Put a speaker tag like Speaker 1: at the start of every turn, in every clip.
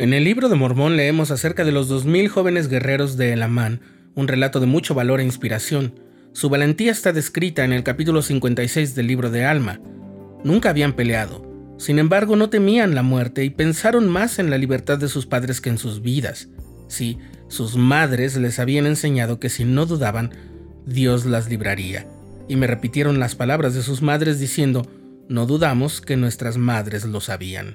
Speaker 1: En el libro de Mormón leemos acerca de los 2.000 jóvenes guerreros de Elamán, un relato de mucho valor e inspiración. Su valentía está descrita en el capítulo 56 del libro de Alma. Nunca habían peleado, sin embargo no temían la muerte y pensaron más en la libertad de sus padres que en sus vidas. Sí, sus madres les habían enseñado que si no dudaban, Dios las libraría. Y me repitieron las palabras de sus madres diciendo, no dudamos que nuestras madres lo sabían.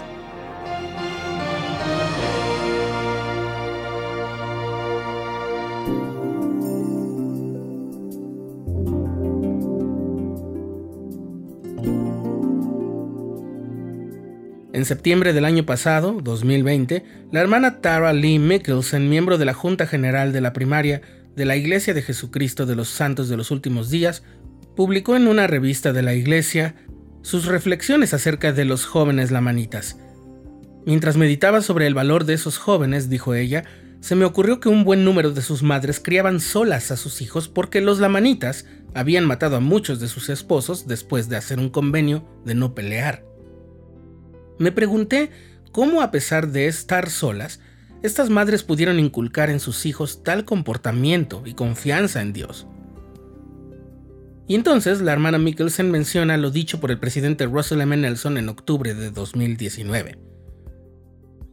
Speaker 1: En septiembre del año pasado, 2020, la hermana Tara Lee Mickelson, miembro de la Junta General de la Primaria de la Iglesia de Jesucristo de los Santos de los Últimos Días, publicó en una revista de la Iglesia sus reflexiones acerca de los jóvenes lamanitas. Mientras meditaba sobre el valor de esos jóvenes, dijo ella, se me ocurrió que un buen número de sus madres criaban solas a sus hijos porque los lamanitas habían matado a muchos de sus esposos después de hacer un convenio de no pelear. Me pregunté cómo a pesar de estar solas, estas madres pudieron inculcar en sus hijos tal comportamiento y confianza en Dios. Y entonces la hermana Mikkelsen menciona lo dicho por el presidente Russell M. Nelson en octubre de 2019.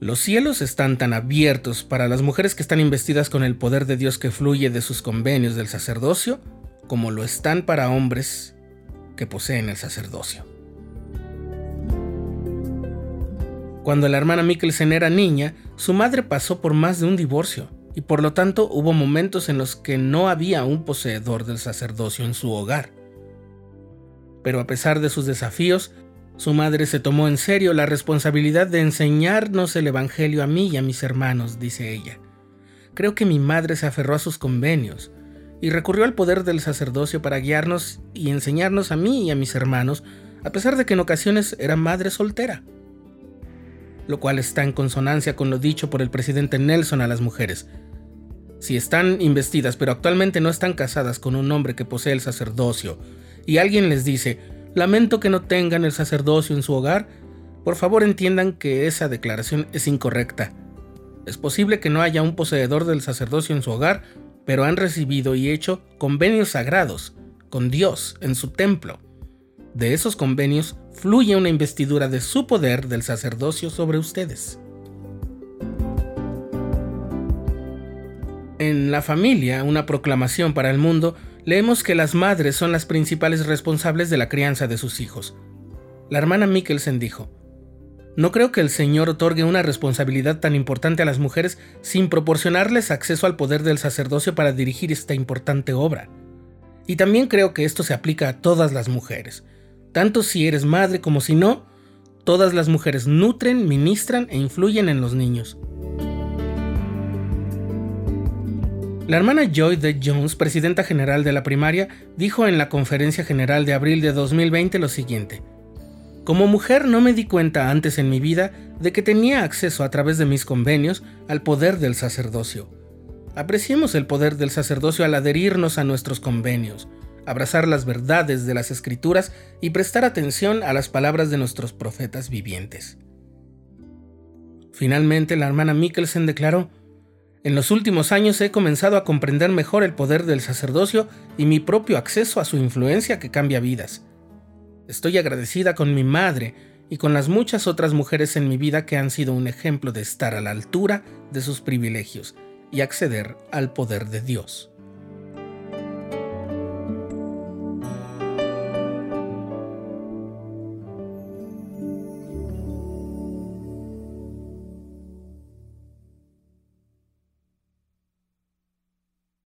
Speaker 1: Los cielos están tan abiertos para las mujeres que están investidas con el poder de Dios que fluye de sus convenios del sacerdocio, como lo están para hombres que poseen el sacerdocio. Cuando la hermana Mikkelsen era niña, su madre pasó por más de un divorcio, y por lo tanto hubo momentos en los que no había un poseedor del sacerdocio en su hogar. Pero a pesar de sus desafíos, su madre se tomó en serio la responsabilidad de enseñarnos el Evangelio a mí y a mis hermanos, dice ella. Creo que mi madre se aferró a sus convenios y recurrió al poder del sacerdocio para guiarnos y enseñarnos a mí y a mis hermanos, a pesar de que en ocasiones era madre soltera lo cual está en consonancia con lo dicho por el presidente Nelson a las mujeres. Si están investidas pero actualmente no están casadas con un hombre que posee el sacerdocio, y alguien les dice, lamento que no tengan el sacerdocio en su hogar, por favor entiendan que esa declaración es incorrecta. Es posible que no haya un poseedor del sacerdocio en su hogar, pero han recibido y hecho convenios sagrados con Dios en su templo. De esos convenios fluye una investidura de su poder del sacerdocio sobre ustedes. En La familia, una proclamación para el mundo, leemos que las madres son las principales responsables de la crianza de sus hijos. La hermana Mikkelsen dijo, No creo que el Señor otorgue una responsabilidad tan importante a las mujeres sin proporcionarles acceso al poder del sacerdocio para dirigir esta importante obra. Y también creo que esto se aplica a todas las mujeres tanto si eres madre como si no, todas las mujeres nutren, ministran e influyen en los niños. La hermana Joy D. Jones, presidenta general de la primaria, dijo en la conferencia general de abril de 2020 lo siguiente. Como mujer no me di cuenta antes en mi vida de que tenía acceso a través de mis convenios al poder del sacerdocio. Apreciemos el poder del sacerdocio al adherirnos a nuestros convenios abrazar las verdades de las escrituras y prestar atención a las palabras de nuestros profetas vivientes. Finalmente, la hermana Mikkelsen declaró, en los últimos años he comenzado a comprender mejor el poder del sacerdocio y mi propio acceso a su influencia que cambia vidas. Estoy agradecida con mi madre y con las muchas otras mujeres en mi vida que han sido un ejemplo de estar a la altura de sus privilegios y acceder al poder de Dios.